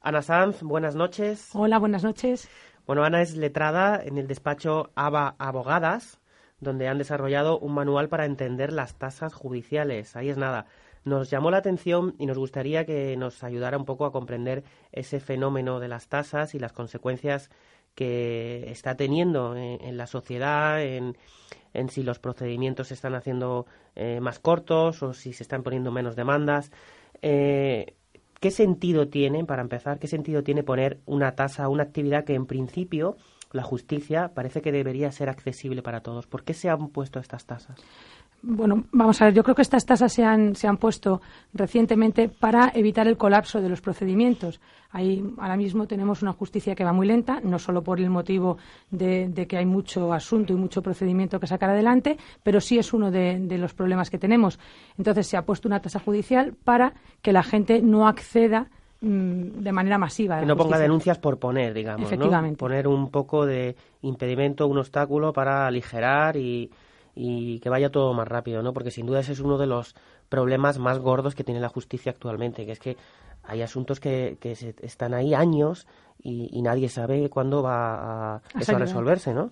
Ana Sanz, buenas noches. Hola, buenas noches. Bueno, Ana es letrada en el despacho ABA Abogadas, donde han desarrollado un manual para entender las tasas judiciales. Ahí es nada. Nos llamó la atención y nos gustaría que nos ayudara un poco a comprender ese fenómeno de las tasas y las consecuencias que está teniendo en, la sociedad, en, si los procedimientos se están haciendo eh, más cortos o si se están poniendo menos demandas. Eh, ¿Qué sentido tiene, para empezar, qué sentido tiene poner una tasa a una actividad que en principio la justicia parece que debería ser accesible para todos? ¿Por qué se han puesto estas tasas? Bueno, vamos a ver, yo creo que estas tasas se han, se han puesto recientemente para evitar el colapso de los procedimientos. Ahí ahora mismo tenemos una justicia que va muy lenta, no solo por el motivo de, que hay mucho asunto y mucho procedimiento que sacar adelante, pero sí es uno de, los problemas que tenemos. Entonces se ha puesto una tasa judicial para que la gente no acceda mm, de manera masiva. Que no ponga denuncias por poner, digamos. Efectivamente. Poner un poco de impedimento, un obstáculo para aligerar y y que vaya todo más rápido, ¿no? Porque sin duda ese es uno de los problemas más gordos que tiene la justicia actualmente, que es que hay asuntos que, que están ahí años y, nadie sabe cuándo va a, eso a resolverse, ¿no?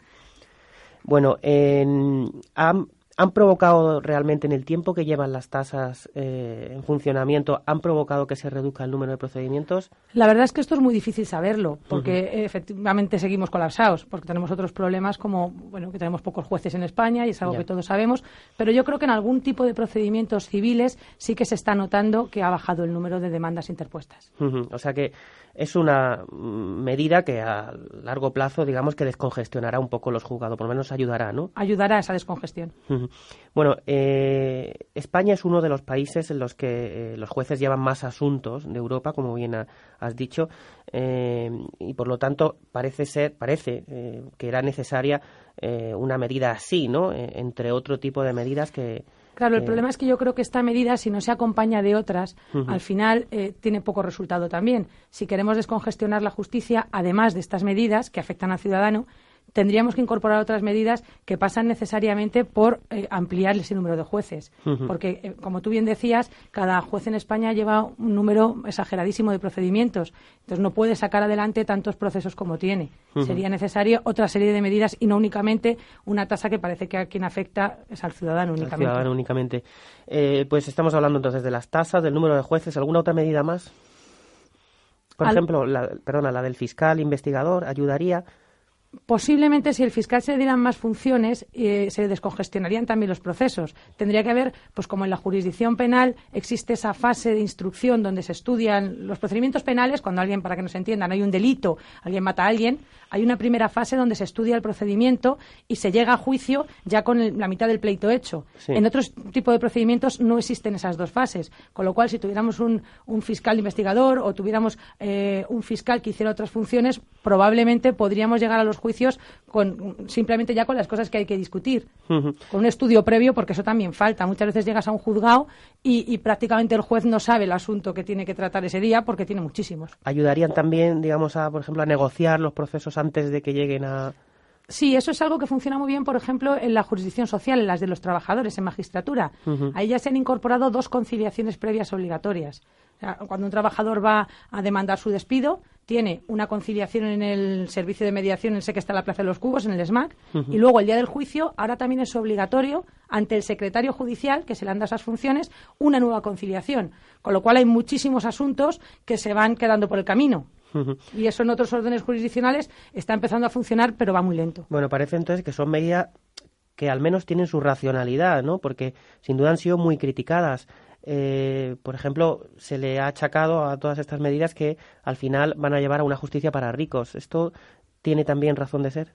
Bueno, en, han provocado realmente en el tiempo que llevan las tasas eh, en funcionamiento, han provocado que se reduzca el número de procedimientos? La verdad es que esto es muy difícil saberlo, porque efectivamente seguimos colapsados, porque tenemos otros problemas como, bueno, que tenemos pocos jueces en España y es algo que todos sabemos, pero yo creo que en algún tipo de procedimientos civiles sí que se está notando que ha bajado el número de demandas interpuestas. O sea que es una medida que a largo plazo, digamos, que descongestionará un poco los juzgados, por lo menos ayudará, ¿no? Ayudará a esa descongestión. Bueno, eh, España es uno de los países en los que eh, los jueces llevan más asuntos de Europa, como bien has dicho, eh, y por lo tanto parece ser, parece que era necesaria una medida así, ¿no? entre otro tipo de medidas que Claro, el problema es que yo creo que esta medida, si no se acompaña de otras, al final eh, tiene poco resultado también. Si queremos descongestionar la justicia, además de estas medidas que afectan al ciudadano, tendríamos que incorporar otras medidas que pasan necesariamente por eh, ampliar ese número de jueces. Porque, eh, como tú bien decías, cada juez en España lleva un número exageradísimo de procedimientos. Entonces, no puede sacar adelante tantos procesos como tiene. Sería necesaria otra serie de medidas y no únicamente una tasa que parece que a quien afecta es al ciudadano únicamente. Al ciudadano únicamente. Eh, pues estamos hablando entonces de las tasas, del número de jueces. ¿Alguna otra medida más? Por ejemplo, la, perdona, la del fiscal investigador ayudaría posiblemente si el fiscal se le dieran más funciones, eh, se descongestionarían también los procesos. Tendría que haber, pues como en la jurisdicción penal existe esa fase de instrucción donde se estudian los procedimientos penales, cuando alguien, para que nos entiendan, hay un delito, alguien mata a alguien, hay una primera fase donde se estudia el procedimiento y se llega a juicio ya con la mitad del pleito hecho. En otros tipos de procedimientos no existen esas dos fases, con lo cual si tuviéramos un, fiscal investigador o tuviéramos eh, un fiscal que hiciera otras funciones, probablemente podríamos llegar a los juicios con simplemente ya con las cosas que hay que discutir, con un estudio previo, porque eso también falta. Muchas veces llegas a un juzgado y, prácticamente el juez no sabe el asunto que tiene que tratar ese día porque tiene muchísimos. ¿Ayudarían también, digamos, a, por ejemplo, a negociar los procesos antes de que lleguen a...? Sí, eso es algo que funciona muy bien, por ejemplo, en la jurisdicción social, en las de los trabajadores, en magistratura. Ahí ya se han incorporado dos conciliaciones previas obligatorias. cuando un trabajador va a demandar su despido, tiene una conciliación en el servicio de mediación, en sé que está en la Plaza de los Cubos, en el SMAC, y luego el día del juicio, ahora también es obligatorio ante el secretario judicial, que se le han dado esas funciones, una nueva conciliación. Con lo cual hay muchísimos asuntos que se van quedando por el camino. Y eso en otros órdenes jurisdiccionales está empezando a funcionar, pero va muy lento. Bueno, parece entonces que son medidas que al menos tienen su racionalidad, ¿no? Porque sin duda han sido muy criticadas. Eh, por ejemplo, se le ha achacado a todas estas medidas que al final van a llevar a una justicia para ricos. ¿Esto tiene también razón de ser?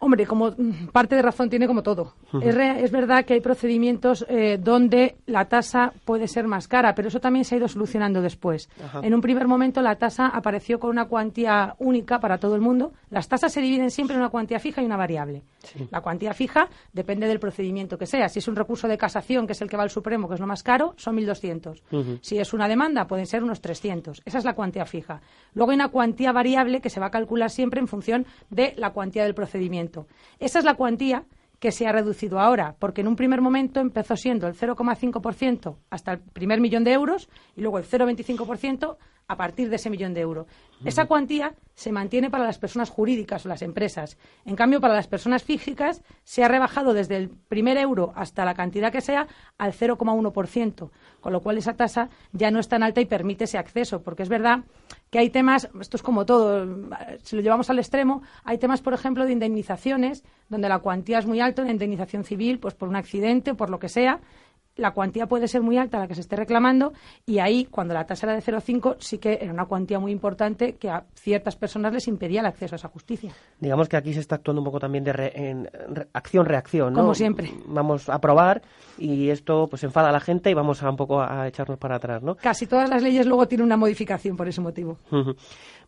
Hombre, como mm, parte de razón tiene como todo. es, verdad que hay procedimientos eh, donde la tasa puede ser más cara, pero eso también se ha ido solucionando después. En un primer momento la tasa apareció con una cuantía única para todo el mundo. Las tasas se dividen siempre en una cuantía fija y una variable. La cuantía fija depende del procedimiento que sea. Si es un recurso de casación, que es el que va al Supremo, que es lo más caro, son 1.200. Si es una demanda, pueden ser unos 300. Esa es la cuantía fija. Luego hay una cuantía variable que se va a calcular siempre en función de la cuantía del procedimiento. Esa es la cuantía que se ha reducido ahora, porque en un primer momento empezó siendo el 0,5% hasta el primer millón de euros y luego el 0,25% a partir de ese millón de euros. Esa cuantía se mantiene para las personas jurídicas o las empresas. En cambio, para las personas físicas se ha rebajado desde el primer euro hasta la cantidad que sea al 0,1%, con lo cual esa tasa ya no es tan alta y permite ese acceso, porque es verdad que hay temas, esto es como todo, si lo llevamos al extremo, hay temas, por ejemplo, de indemnizaciones, donde la cuantía es muy alta, una indemnización civil, pues por un accidente o por lo que sea, la cuantía puede ser muy alta la que se esté reclamando y ahí, cuando la tasa era de 0,5, sí que era una cuantía muy importante que a ciertas personas les impedía el acceso a esa justicia. Digamos que aquí se está actuando un poco también de en acción-reacción, ¿no? Como siempre. Vamos a probar y esto pues enfada a la gente y vamos a un poco a echarnos para atrás, ¿no? Casi todas las leyes luego tienen una modificación por ese motivo.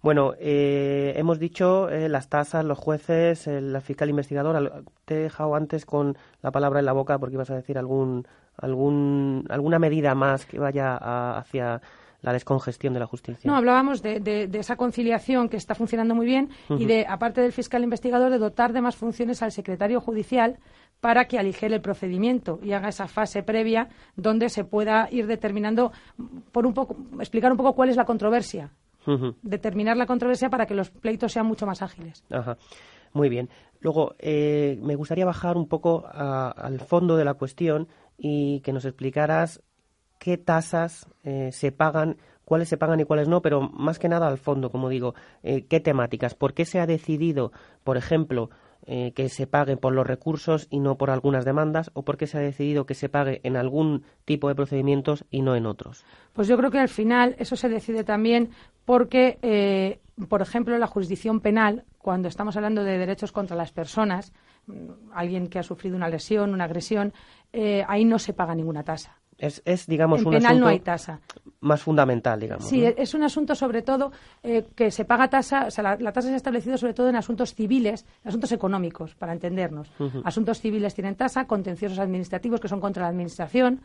Bueno, eh, hemos dicho eh, las tasas, los jueces, el, fiscal investigador. Te he dejado antes con la palabra en la boca porque ibas a decir algún, algún, alguna medida más que vaya hacia la descongestión de la justicia. No, hablábamos de, esa conciliación que está funcionando muy bien y de, aparte del fiscal investigador, de dotar de más funciones al secretario judicial para que aligere el procedimiento y haga esa fase previa donde se pueda ir determinando, por un poco, explicar un poco cuál es la controversia determinar la controversia para que los pleitos sean mucho más ágiles. Ajá. Muy bien. Luego, eh, me gustaría bajar un poco al fondo de la cuestión y que nos explicaras qué tasas eh, se pagan, cuáles se pagan y cuáles no, pero más que nada al fondo, como digo, eh, qué temáticas, por qué se ha decidido, por ejemplo, eh, que se pague por los recursos y no por algunas demandas o por qué se ha decidido que se pague en algún tipo de procedimientos y no en otros? Pues yo creo que al final eso se decide también porque, por ejemplo, la jurisdicción penal, cuando estamos hablando de derechos contra las personas, alguien que ha sufrido una lesión, una agresión, eh, ahí no se paga ninguna tasa. Es, es digamos, en un penal asunto no hay tasa. más fundamental, digamos. Sí, es un asunto sobre todo eh, que se paga tasa, o sea, la, tasa se ha establecido sobre todo en asuntos civiles, asuntos económicos, para entendernos. Asuntos civiles tienen tasa, contenciosos administrativos que son contra la administración,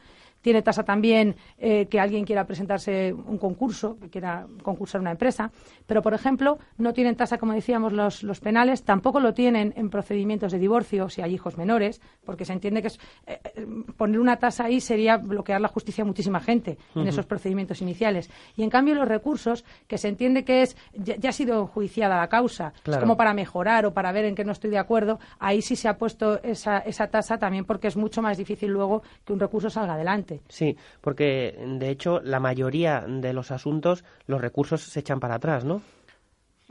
tiene tasa también eh, que alguien quiera presentarse un concurso, que quiera concursar una empresa. Pero, por ejemplo, no tienen tasa, como decíamos, los, los penales. Tampoco lo tienen en procedimientos de divorcio si hay hijos menores, porque se entiende que es, eh, eh, poner una tasa ahí sería bloquear la justicia a muchísima gente en esos procedimientos iniciales. Y, en cambio, los recursos, que se entiende que es ya, ha sido enjuiciada la causa, es como para mejorar o para ver en qué no estoy de acuerdo, ahí sí se ha puesto esa, esa tasa también porque es mucho más difícil luego que un recurso salga adelante. Sí, porque de hecho la mayoría de los asuntos, los recursos se echan para atrás, ¿no?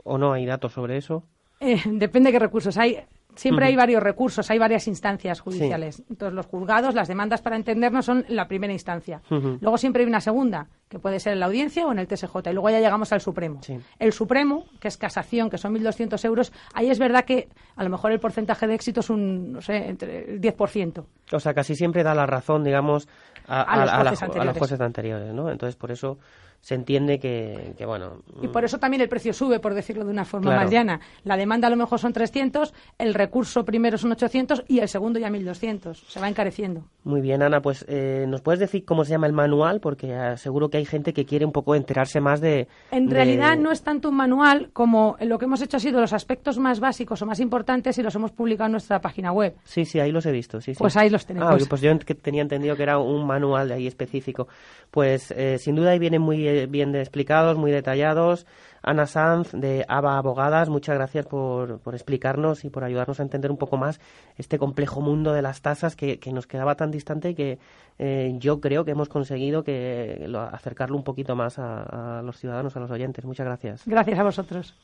¿O no hay datos sobre eso? Eh, depende de qué recursos. Hay, Siempre hay varios recursos, hay varias instancias judiciales. Entonces, los juzgados, las demandas para entendernos son la primera instancia. Luego siempre hay una segunda, que puede ser en la audiencia o en el TSJ. Y luego ya llegamos al Supremo. El Supremo, que es casación, que son 1.200 euros, ahí es verdad que a lo mejor el porcentaje de éxito es un, no sé, entre el 10%. O sea, casi siempre da la razón, digamos, a, los jueces anteriores, ¿no? Entonces, por eso se entiende que, bueno... Y por eso también el precio sube, por decirlo de una forma más llana. La demanda a lo mejor son 300, el recurso primero son 800 y el segundo ya 1200. Se va encareciendo. Muy bien, Ana, pues eh, ¿nos puedes decir cómo se llama el manual? Porque seguro que hay gente que quiere un poco enterarse más de... En realidad no es tanto un manual como lo que hemos hecho ha sido los aspectos más básicos o más importantes y los hemos publicado en nuestra página web. Sí, sí, ahí los he visto. Sí, Pues ahí los tenemos. Ah, pues yo tenía entendido que era un manual ahí específico. Pues eh, sin duda ahí viene muy bien explicados, muy detallados. Ana Sanz de ABA Abogadas, muchas gracias por, por, explicarnos y por ayudarnos a entender un poco más este complejo mundo de las tasas que, nos quedaba tan distante y que eh, yo creo que hemos conseguido que acercarlo un poquito más a los ciudadanos, a los oyentes. Muchas gracias. Gracias a vosotros.